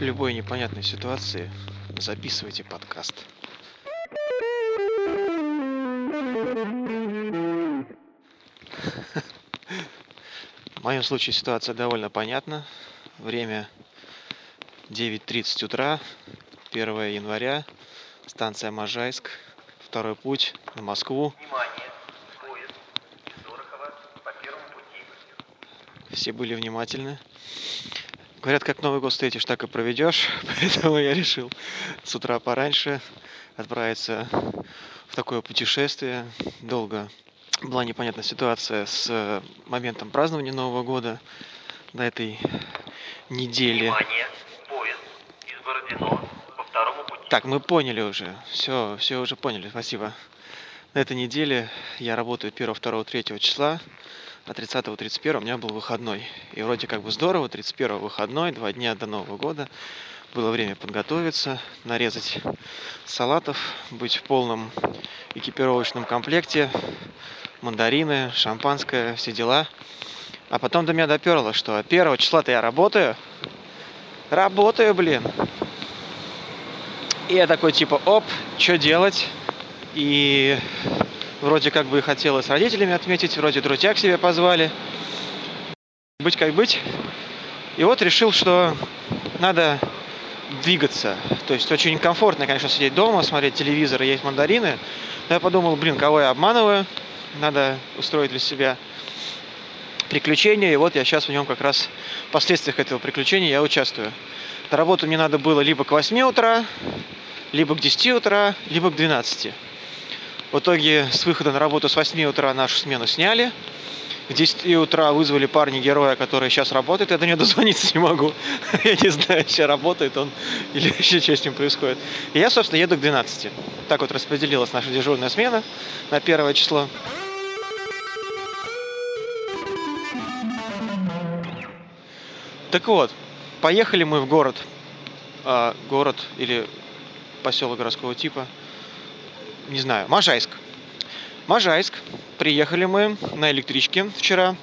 В любой непонятной ситуации записывайте подкаст. В моем случае ситуация довольно понятна. Время 9.30 утра, 1 января, станция Можайск, второй путь на Москву. Все были внимательны. Говорят, как Новый год встретишь, так и проведешь. Поэтому я решил с утра пораньше отправиться в такое путешествие. Долго была непонятная ситуация с э, моментом празднования Нового года на этой неделе. Внимание! Поезд из Бородино по второму пути. Так, мы поняли уже. Все, все уже поняли. Спасибо. На этой неделе я работаю 1, 2, 3 числа, а 30 31 у меня был выходной. И вроде как бы здорово, 31 выходной, два дня до Нового года. Было время подготовиться, нарезать салатов, быть в полном экипировочном комплекте, мандарины, шампанское, все дела. А потом до меня доперло, что 1 числа-то я работаю. Работаю, блин. И я такой типа, оп, что делать? И вроде как бы и хотел и с родителями отметить, вроде друзья к себе позвали. Быть как быть. И вот решил, что надо двигаться. То есть очень комфортно, конечно, сидеть дома, смотреть телевизор и есть мандарины. Но я подумал, блин, кого я обманываю? Надо устроить для себя приключение. И вот я сейчас в нем как раз в последствиях этого приключения я участвую. На работу мне надо было либо к 8 утра, либо к 10 утра, либо к 12. В итоге с выхода на работу с 8 утра нашу смену сняли. К 10 утра вызвали парня героя, который сейчас работает. Я до него дозвониться не могу. Я не знаю, сейчас работает он или еще что с ним происходит. И я, собственно, еду к 12. Так вот распределилась наша дежурная смена на первое число. Так вот, поехали мы в город. А, город или поселок городского типа. Не знаю, Можайск. Можайск. Приехали мы на электричке вчера.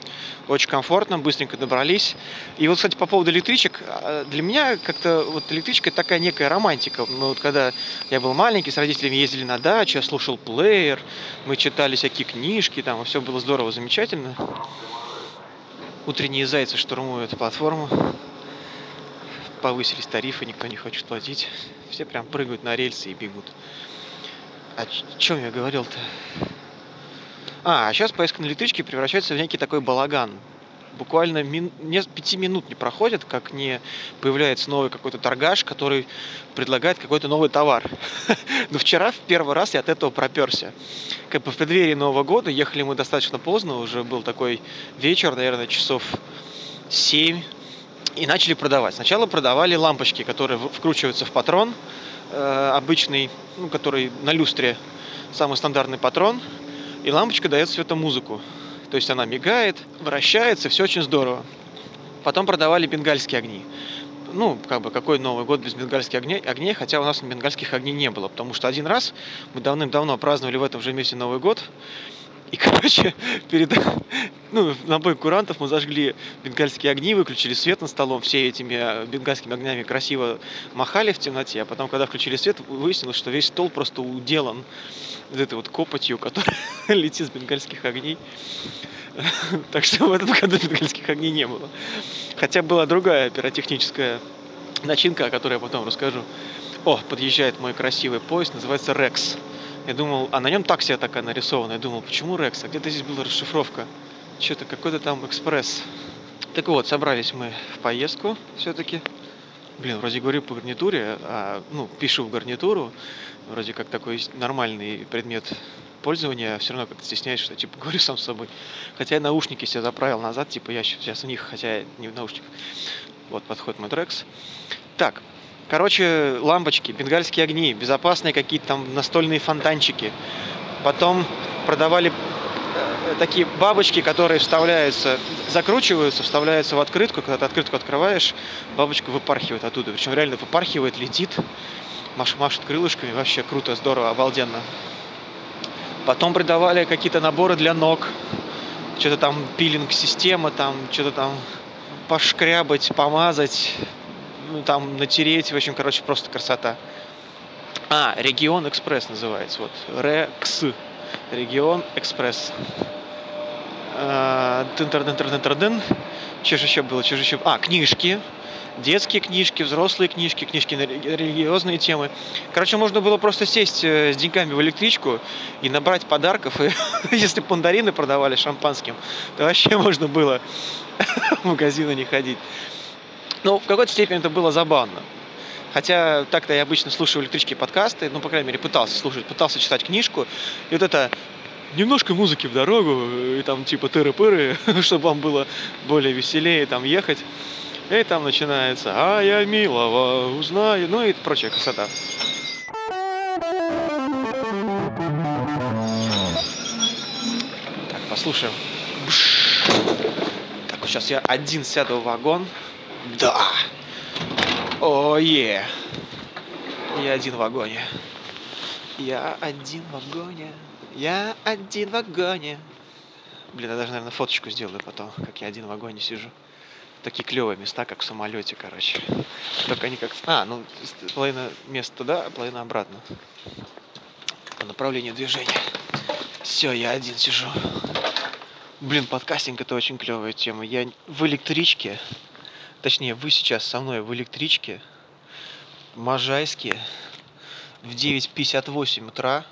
Очень комфортно, быстренько добрались. И вот, кстати, по поводу электричек, а, для меня как-то вот электричка такая некая романтика. Мы вот когда я был маленький, с родителями ездили на дачу, я слушал плеер, мы читали всякие книжки, там все было здорово, замечательно. Утренние зайцы штурмуют платформу. Повысились тарифы, никто не хочет платить. Все прям прыгают на рельсы и бегут. О чем я говорил-то? А, а сейчас поездка на электричке превращается в некий такой балаган. Буквально мин... не... пяти минут не проходит, как не появляется новый какой-то торгаш, который предлагает какой-то новый товар. Но вчера в первый раз я от этого проперся. Как бы в преддверии Нового года ехали мы достаточно поздно, уже был такой вечер, наверное, часов 7, и начали продавать. Сначала продавали лампочки, которые вкручиваются в патрон, обычный, ну, который на люстре, самый стандартный патрон, и лампочка дает светомузыку. То есть она мигает, вращается, все очень здорово. Потом продавали бенгальские огни. Ну, как бы, какой Новый год без бенгальских огней, огней, хотя у нас бенгальских огней не было, потому что один раз мы давным-давно праздновали в этом же месте Новый год, и, короче, перед, ну, на бой курантов мы зажгли бенгальские огни, выключили свет над столом, все этими э, бенгальскими огнями красиво махали в темноте, а потом, когда включили свет, выяснилось, что весь стол просто уделан вот этой вот копотью, которая летит с бенгальских огней. Так что в этом году бенгальских огней не было. Хотя была другая пиротехническая начинка, о которой я потом расскажу. О, подъезжает мой красивый поезд, называется Рекс. Я думал, а на нем такси такая нарисована. Я думал, почему Рекс? А где-то здесь была расшифровка. Что-то какой-то там экспресс. Так вот, собрались мы в поездку все-таки. Блин, вроде говорю по гарнитуре, а, ну, пишу в гарнитуру. Вроде как такой нормальный предмет пользования, а все равно как-то стесняюсь, что типа говорю сам с собой. Хотя я наушники себе заправил назад, типа я сейчас в них, хотя я не в наушниках. Вот подходит мой Дрекс. Так, короче, лампочки, бенгальские огни, безопасные какие-то там настольные фонтанчики. Потом продавали э, такие бабочки, которые вставляются, закручиваются, вставляются в открытку. Когда ты открытку открываешь, бабочка выпархивает оттуда. Причем реально выпархивает, летит, маш- машет крылышками. Вообще круто, здорово, обалденно. Потом продавали какие-то наборы для ног. Что-то там пилинг-система, там что-то там пошкрябать, помазать. Ну, там натереть, в общем, короче, просто красота. А, Регион Экспресс называется, вот, Рекс, Регион Экспресс. Тын-тыр-дын-тыр-дын-тыр-дын. Что же еще было, что же еще? А, книжки, детские книжки, взрослые книжки, книжки на религиозные темы. Короче, можно было просто сесть э, с деньгами в электричку и набрать подарков. И если мандарины продавали шампанским, то вообще можно было в магазины не ходить. Ну, в какой-то степени это было забавно. Хотя так-то я обычно слушаю электрические подкасты, ну, по крайней мере, пытался слушать, пытался читать книжку. И вот это немножко музыки в дорогу, и там типа тыры-пыры, чтобы вам было более веселее там ехать. И там начинается «А я милого узнаю», ну и прочая красота. Так, послушаем. Так, сейчас я один сяду в вагон. Да! О, е! Я один в вагоне. Я один в вагоне. Я один в вагоне. Блин, я даже, наверное, фоточку сделаю потом, как я один в вагоне сижу. Такие клевые места, как в самолете, короче. Только они как... А, ну, половина мест туда, а половина обратно. По направлению движения. Все, я один сижу. Блин, подкастинг это очень клевая тема. Я в электричке, точнее, вы сейчас со мной в электричке, в Можайске, в 9.58 утра.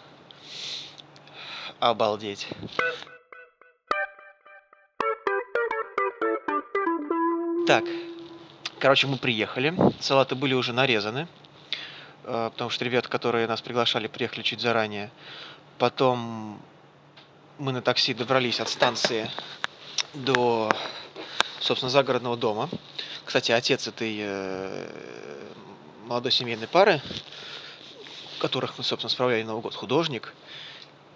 Обалдеть. Так, короче, мы приехали. Салаты были уже нарезаны, э, потому что ребята, которые нас приглашали, приехали чуть заранее. Потом мы на такси добрались от станции до, собственно, загородного дома. Кстати, отец этой э, молодой семейной пары, которых мы, собственно, справляли Новый год, художник.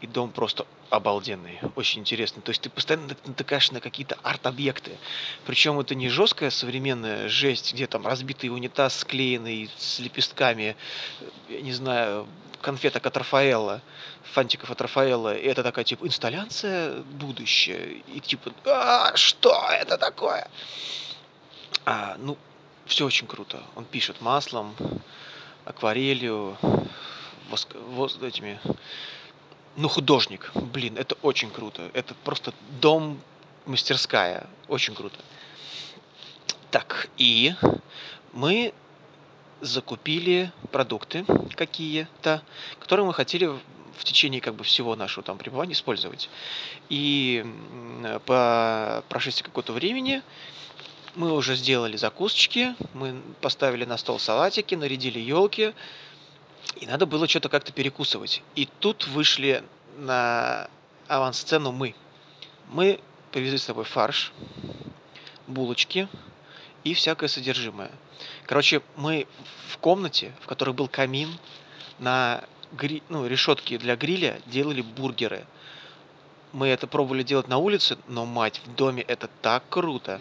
И дом просто обалденный, очень интересный. То есть ты постоянно натыкаешь на какие-то арт-объекты. Причем это не жесткая современная жесть, где там разбитый унитаз склеенный с лепестками, я не знаю, конфеток от Рафаэла, фантиков от Рафаэла. И это такая, типа, инсталляция будущее. И типа, а, что это такое? А, ну, все очень круто. Он пишет маслом, акварелью, воск... вос... этими ну, художник. Блин, это очень круто. Это просто дом, мастерская. Очень круто. Так, и мы закупили продукты какие-то, которые мы хотели в течение как бы всего нашего там пребывания использовать. И по прошествии какого-то времени мы уже сделали закусочки, мы поставили на стол салатики, нарядили елки, и надо было что-то как-то перекусывать. И тут вышли на авансцену мы. Мы привезли с собой фарш, булочки и всякое содержимое. Короче, мы в комнате, в которой был камин, на гри... ну, решетке для гриля делали бургеры. Мы это пробовали делать на улице, но, мать, в доме это так круто.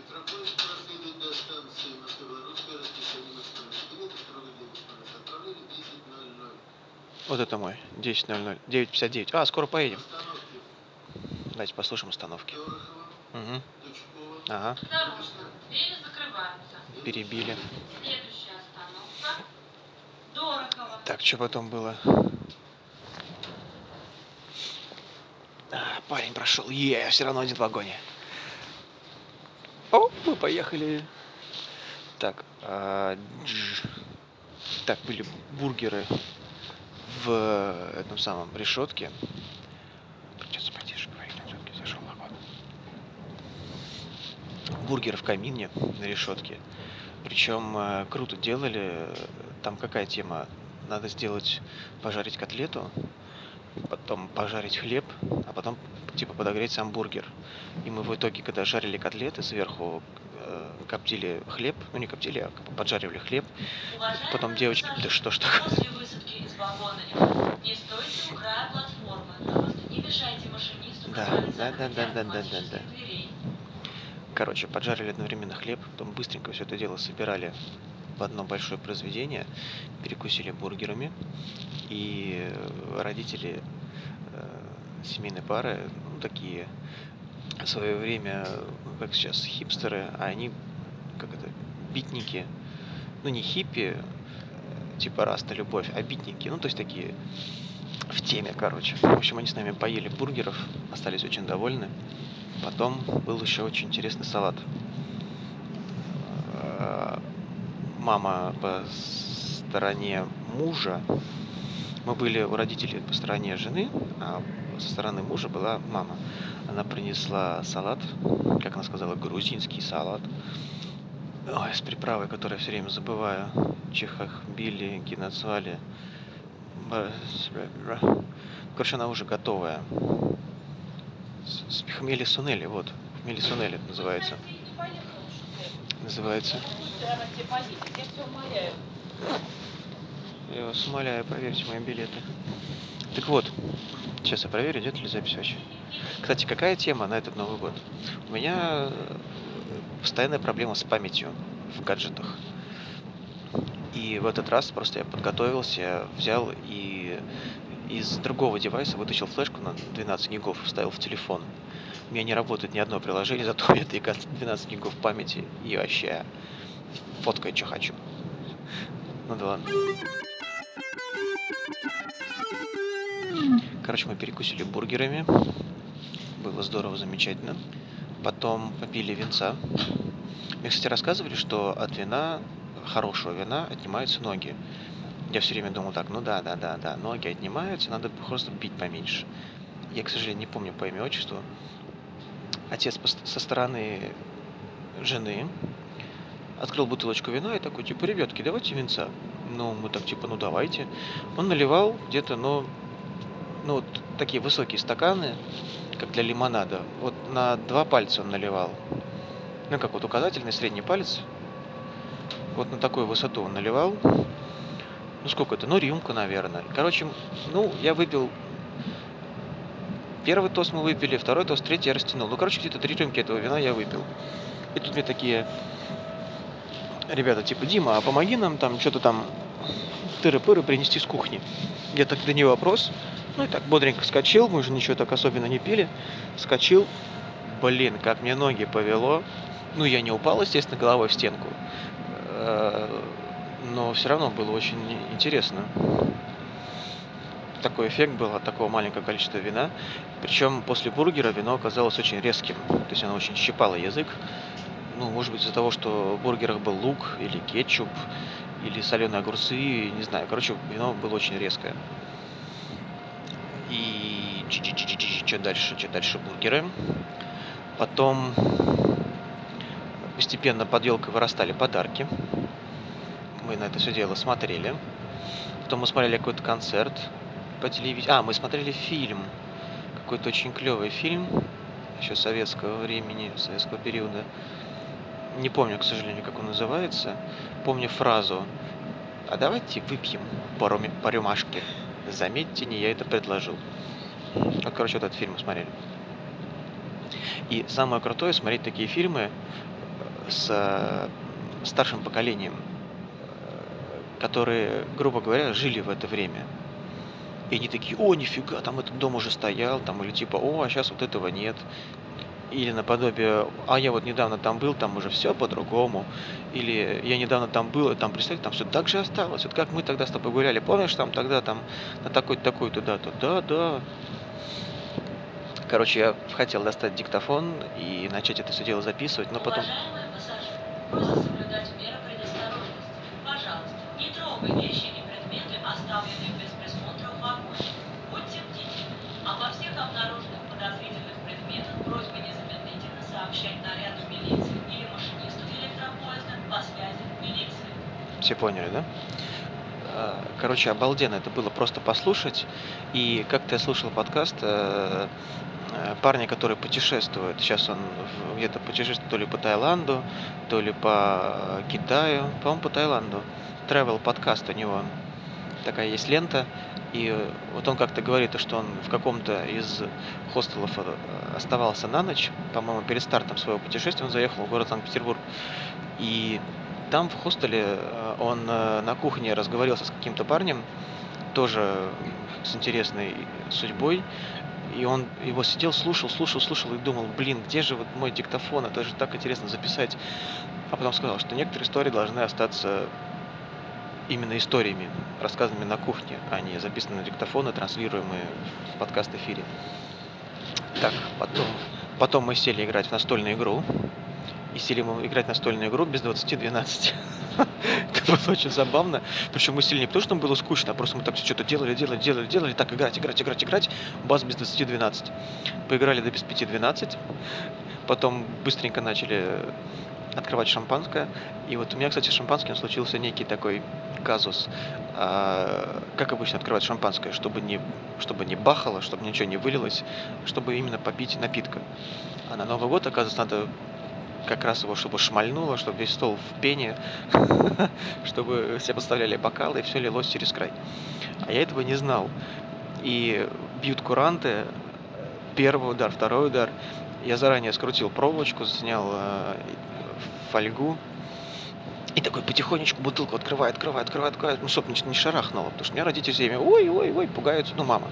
Вот это мой. 10.00. 9.59. А, скоро поедем. Давайте послушаем остановки. Угу. Ага. Перебили. Так, что потом было? А, парень прошел. Е, yeah, все равно один в вагоне. О, мы поехали. Так, а, так, были бургеры в этом самом решетке. Придется потише говорить, он все-таки зашел вагон. Бургер в камине на решетке. Причем э, круто делали. Там какая тема? Надо сделать, пожарить котлету, потом пожарить хлеб, а потом типа подогреть сам бургер. И мы в итоге, когда жарили котлеты, сверху э, коптили хлеб, ну не коптили, а поджаривали хлеб. Уважаемые потом девочки, да что ж такое? Не стойте у края платформы, просто не мешайте машинисту. Да, да, да, да, да, да, да, да. Короче, поджарили одновременно хлеб, потом быстренько все это дело собирали в одно большое произведение, перекусили бургерами, и родители э, семейной пары, ну, такие в свое время, как сейчас, хипстеры, а они, как это, битники, ну не хиппи, типа Раста Любовь, а битники, ну то есть такие в теме, короче. В общем, они с нами поели бургеров, остались очень довольны. Потом был еще очень интересный салат. Э, мама по стороне мужа, мы были у родителей по стороне жены, а со стороны мужа была мама. Она принесла салат, как она сказала, грузинский салат. Ой, с приправой, которую я все время забываю. Чехах, били, геноцвали. Короче, она уже готовая. Хмели сунели, вот. Хмели сунели это называется. Называется. Я вас умоляю, проверьте мои билеты. Так вот, сейчас я проверю, идет ли запись вообще. Кстати, какая тема на этот Новый год? У меня постоянная проблема с памятью в гаджетах. И в этот раз просто я подготовился, взял и из другого девайса вытащил флешку на 12 гигов вставил в телефон. У меня не работает ни одно приложение, зато у меня 12 гигов памяти и вообще фоткаю, что хочу. Ну да ладно. Короче, мы перекусили бургерами. Было здорово, замечательно. Потом попили винца. Мне, кстати, рассказывали, что от вина, хорошего вина, отнимаются ноги. Я все время думал так, ну да, да, да, да, ноги отнимаются, надо просто пить поменьше. Я, к сожалению, не помню по имя отчеству. Отец со стороны жены открыл бутылочку вина и такой, типа, ребятки, давайте винца. Ну, мы так, типа, ну давайте. Он наливал где-то, ну, ну, вот такие высокие стаканы, как для лимонада. Вот на два пальца он наливал. Ну, как вот указательный, средний палец. Вот на такую высоту он наливал. Ну, сколько это? Ну, рюмка, наверное. Короче, ну, я выпил... Первый тост мы выпили, второй тост, третий я растянул. Ну, короче, где-то три рюмки этого вина я выпил. И тут мне такие ребята, типа, Дима, а помоги нам там что-то там тыры-пыры принести с кухни. Я так, да не вопрос. Ну и так бодренько скачил, мы же ничего так особенно не пили. Скачил. Блин, как мне ноги повело. Ну, я не упал, естественно, головой в стенку. Но все равно было очень интересно. Такой эффект был от такого маленького количества вина. Причем после бургера вино оказалось очень резким. То есть оно очень щипало язык. Ну, может быть, из-за того, что в бургерах был лук или кетчуп, или соленые огурцы, не знаю. Короче, вино было очень резкое. И что дальше? Что дальше? Бургеры. Потом постепенно под елкой вырастали подарки. Мы на это все дело смотрели. Потом мы смотрели какой-то концерт по телевизору. А, мы смотрели фильм. Какой-то очень клевый фильм. Еще советского времени, советского периода. Не помню, к сожалению, как он называется. Помню фразу. А давайте выпьем по, по рюмашке. Заметьте, не я это предложил. Вот, короче, вот этот фильм мы смотрели. И самое крутое смотреть такие фильмы с э, старшим поколением, которые, грубо говоря, жили в это время. И они такие, о, нифига, там этот дом уже стоял, там, или типа, о, а сейчас вот этого нет или наподобие, а я вот недавно там был, там уже все по-другому, или я недавно там был, и там, представьте, там все так же осталось, вот как мы тогда с тобой гуляли, помнишь, там тогда там на такой-то, такой-то да, да. Короче, я хотел достать диктофон и начать это все дело записывать, но потом... Пожалуйста, не трогай вещи и предметы, оставленные без присмотра в вагоне. Будьте бдительны. Обо всех обнаруженных подозрительных предметах просьба не сообщать наряду милиции или машинисту электропоезда по связи милиции. Все поняли, да? А, короче, обалденно это было просто послушать. И как-то я слушал подкаст э, э, парня, который путешествует. Сейчас он где-то путешествует то ли по Таиланду, то ли по Китаю. По-моему, по Таиланду. Travel подкаст у него. Такая есть лента. И вот он как-то говорит, что он в каком-то из хостелов э, оставался на ночь, по-моему, перед стартом своего путешествия, он заехал в город Санкт-Петербург. И там в хостеле э, он э, на кухне разговаривался с каким-то парнем, тоже с интересной судьбой. И он его сидел, слушал, слушал, слушал и думал, блин, где же вот мой диктофон, это же так интересно записать А потом сказал, что некоторые истории должны остаться именно историями, рассказанными на кухне, а не записанные на диктофон и транслируемые в подкаст-эфире. Так, потом, потом мы сели играть в настольную игру. И мы играть настольную игру без 20-12. Это было очень забавно. Причем мы сели не потому, что нам было скучно, а просто мы так все что-то делали, делали, делали, делали. Так, играть, играть, играть, играть. Бас без 20-12. Поиграли до без 5-12. Потом быстренько начали открывать шампанское. И вот у меня, кстати, с шампанским случился некий такой казус. А, как обычно открывать шампанское, чтобы не, чтобы не бахало, чтобы ничего не вылилось, чтобы именно попить напитка. А на Новый год, оказывается, надо как раз его, чтобы шмальнуло, чтобы весь стол в пене, чтобы все подставляли бокалы, и все лилось через край. А я этого не знал. И бьют куранты, первый удар, второй удар. Я заранее скрутил проволочку, снял э, фольгу, и такой потихонечку бутылку открывает, открывает, открывает, открывает, ну, чтобы не шарахнуло, потому что у меня родители все время, ой, ой, ой, пугаются, ну, мама,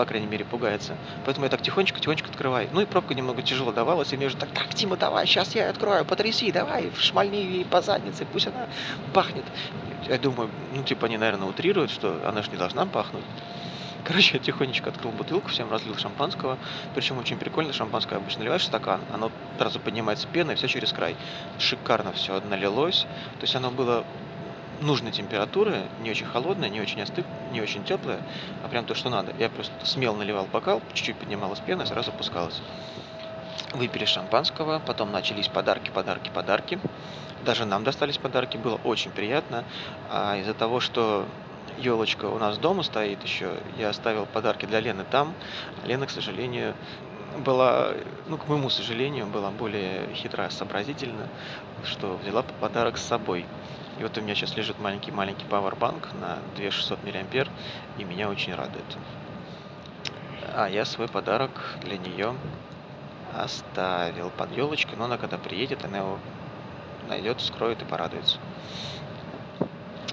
по крайней мере, пугается. Поэтому я так тихонечко-тихонечко открываю. Ну и пробка немного тяжело давалась, и мне уже так, так, Тима, давай, сейчас я открою, потряси, давай, шмальни ей по заднице, пусть она пахнет. Я думаю, ну, типа, они, наверное, утрируют, что она же не должна пахнуть. Короче, я тихонечко открыл бутылку, всем разлил шампанского. Причем очень прикольно, шампанское обычно наливаешь в стакан, оно сразу поднимается пеной, все через край. Шикарно все налилось. То есть оно было нужной температуры, не очень холодное, не очень остыв, не очень теплое, а прям то, что надо. Я просто смело наливал бокал, чуть-чуть поднималась пена, сразу опускалась. Выпили шампанского, потом начались подарки, подарки, подарки. Даже нам достались подарки, было очень приятно. А из-за того, что елочка у нас дома стоит еще. Я оставил подарки для Лены там. Лена, к сожалению, была, ну, к моему сожалению, была более хитра, сообразительна, что взяла подарок с собой. И вот у меня сейчас лежит маленький-маленький пауэрбанк на 2600 мА, и меня очень радует. А я свой подарок для нее оставил под елочкой, но она когда приедет, она его найдет, скроет и порадуется.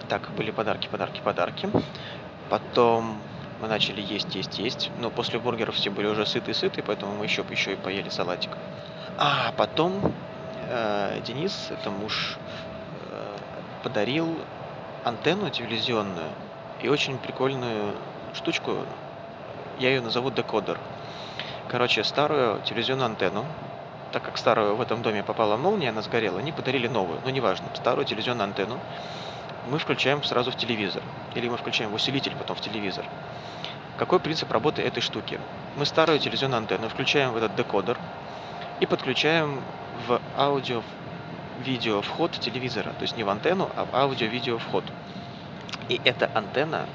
Так, были подарки, подарки, подарки. Потом мы начали есть, есть, есть. Но после бургеров все были уже сыты-сыты, поэтому мы еще, еще и поели салатик. А потом э, Денис, это муж, подарил антенну телевизионную и очень прикольную штучку. Я ее назову декодер. Короче, старую телевизионную антенну, так как старую в этом доме попала молния, она сгорела, они подарили новую, но неважно, старую телевизионную антенну мы включаем сразу в телевизор. Или мы включаем в усилитель потом в телевизор. Какой принцип работы этой штуки? Мы старую телевизионную антенну включаем в этот декодер и подключаем в аудио-видео вход телевизора. То есть не в антенну, а в аудио-видео вход. И эта антенна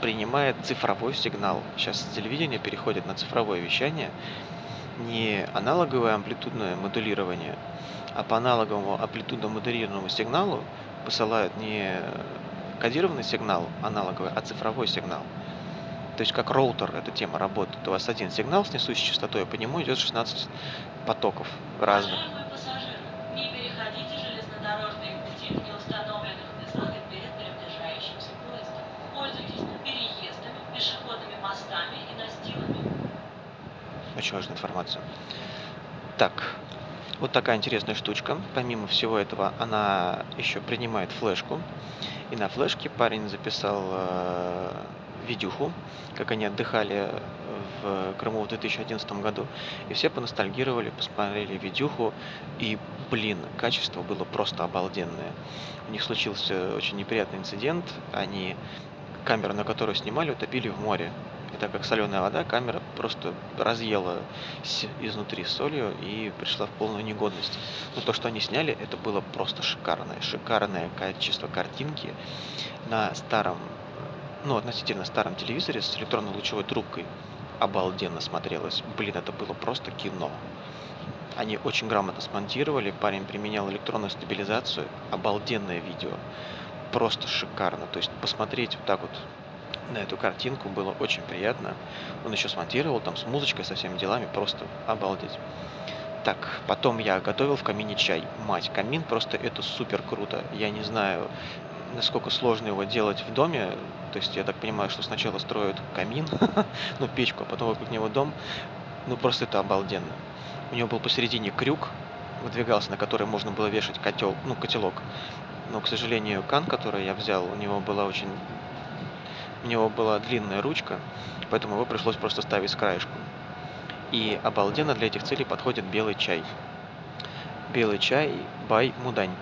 принимает цифровой сигнал. Сейчас телевидение переходит на цифровое вещание, не аналоговое амплитудное модулирование, а по аналоговому амплитудно модулированному сигналу посылают не кодированный сигнал аналоговый, а цифровой сигнал. То есть как роутер эта тема работает. У вас один сигнал с несущей частотой, а по нему идет 16 потоков разных. Очень важная информация. Так, вот такая интересная штучка. Помимо всего этого, она еще принимает флешку. И на флешке парень записал э, видюху, как они отдыхали в Крыму в 2011 году. И все поностальгировали, посмотрели видюху. И, блин, качество было просто обалденное. У них случился очень неприятный инцидент. Они камеру, на которую снимали, утопили в море. И так как соленая вода, камера просто разъела изнутри солью и пришла в полную негодность. Но то, что они сняли, это было просто шикарное. Шикарное качество картинки на старом, ну, относительно старом телевизоре с электронно-лучевой трубкой. Обалденно смотрелось. Блин, это было просто кино. Они очень грамотно смонтировали, парень применял электронную стабилизацию, обалденное видео, просто шикарно. То есть посмотреть вот так вот на эту картинку было очень приятно. Он еще смонтировал там с музычкой, со всеми делами, просто обалдеть. Так, потом я готовил в камине чай. Мать, камин просто это супер круто. Я не знаю, насколько сложно его делать в доме. То есть я так понимаю, что сначала строят камин, ну печку, а потом вокруг него дом. Ну просто это обалденно. У него был посередине крюк, выдвигался, на который можно было вешать котел, ну, котелок. Но, к сожалению, кан, который я взял, у него была очень... У него была длинная ручка, поэтому его пришлось просто ставить с краешку. И обалденно для этих целей подходит белый чай. Белый чай Бай Мудань.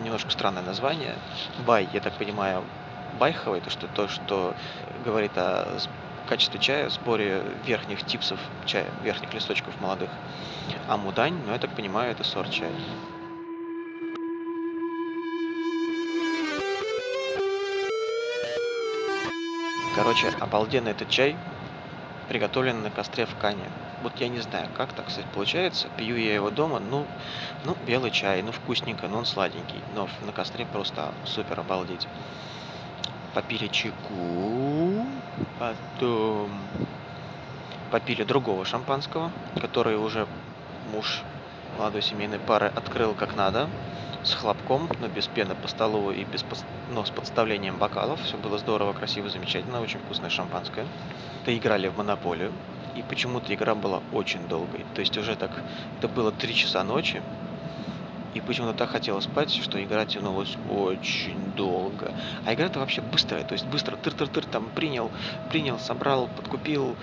Немножко странное название. Бай, я так понимаю, байховый, то что, то, что говорит о качестве чая, сборе верхних типсов чая, верхних листочков молодых. А мудань, ну, я так понимаю, это сорт чая. Короче, обалденный этот чай, приготовленный на костре в Кане. Вот я не знаю, как так, кстати, получается. Пью я его дома, ну, ну, белый чай, ну, вкусненько, но он сладенький. Но на костре просто супер обалдеть. Попили чайку, потом попили другого шампанского, который уже муж молодой семейной пары открыл как надо, с хлопком, но без пены по столу и без, но с подставлением бокалов. Все было здорово, красиво, замечательно, очень вкусное шампанское. Доиграли в монополию, и почему-то игра была очень долгой. То есть уже так, это было 3 часа ночи, и почему-то так хотела спать, что игра тянулась очень долго. А игра-то вообще быстрая, то есть быстро тыр-тыр-тыр там принял, принял, собрал, подкупил,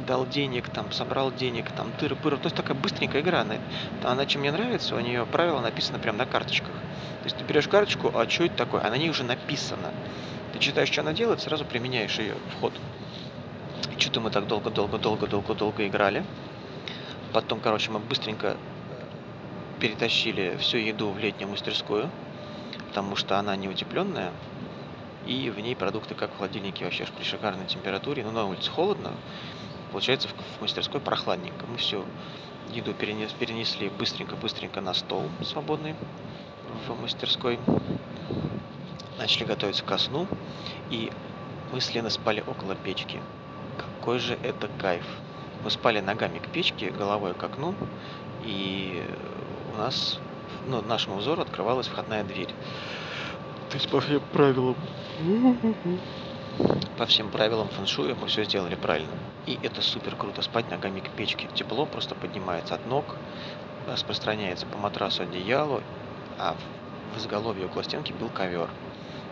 дал денег, там, собрал денег, там, тыр-пыр. То есть такая быстренькая игра. Она, чем мне нравится, у нее правила написаны прямо на карточках. То есть ты берешь карточку, а что это такое? А на ней уже написано. Ты читаешь, что она делает, сразу применяешь ее в ход. Что-то мы так долго-долго-долго-долго-долго играли. Потом, короче, мы быстренько перетащили всю еду в летнюю мастерскую, потому что она не утепленная, и в ней продукты как в холодильнике вообще при шикарной температуре, но на улице холодно, получается в, мастерской прохладненько. Мы всю еду перенес, перенесли быстренько-быстренько на стол свободный в мастерской, начали готовиться ко сну, и мы с Леной спали около печки. Какой же это кайф! Мы спали ногами к печке, головой к окну, и у нас, ну, нашему взору открывалась входная дверь. То есть по всем правилам, по всем правилам фэншуя мы все сделали правильно. И это супер круто, спать ногами к печке. Тепло просто поднимается от ног, распространяется по матрасу одеялу, а в изголовье около стенки был ковер.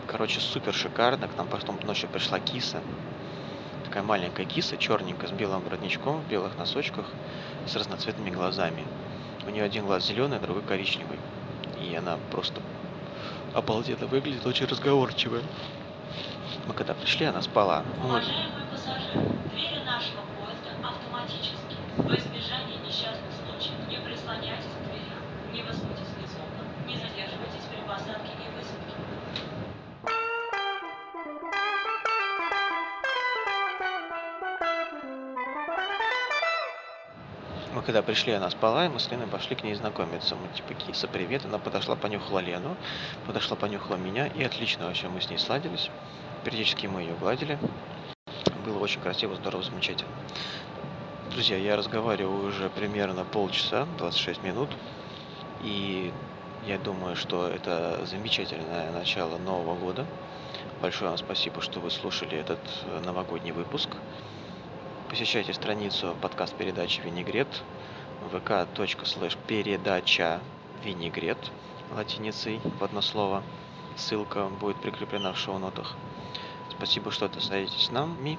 Короче, супер шикарно. К нам потом ночью пришла киса. Такая маленькая киса, черненькая, с белым воротничком, в белых носочках, с разноцветными глазами. У нее один глаз зеленый, другой коричневый. И она просто обалденно выглядит, очень разговорчивая. Мы когда пришли, она спала. Уважаемые пассажиры, двери нашего поезда автоматически. Во избежание несчастных случаев не прислоняйтесь к дверям, не высуньтесь из окон, не задерживайтесь при посадке и высадке. Мы когда пришли, она спала, и мы с Леной пошли к ней знакомиться. Мы типа, киса, привет. Она подошла, понюхала Лену, подошла, понюхала меня, и отлично вообще мы с ней сладились. Периодически мы ее гладили. Было очень красиво, здорово, замечательно. Друзья, я разговариваю уже примерно полчаса, 26 минут. И я думаю, что это замечательное начало Нового года. Большое вам спасибо, что вы слушали этот э, новогодний выпуск. Посещайте страницу подкаст передачи Винегрет vk.slash передача Винегрет латиницей в одно слово. Ссылка будет прикреплена в шоу-нотах. Спасибо, что остаетесь с нами.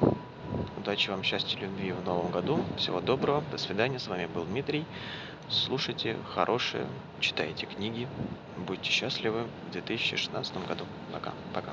Удачи вам, счастья, любви в новом году. Всего доброго. До свидания. С вами был Дмитрий. Слушайте хорошие, читайте книги. Будьте счастливы в 2016 году. Пока. Пока.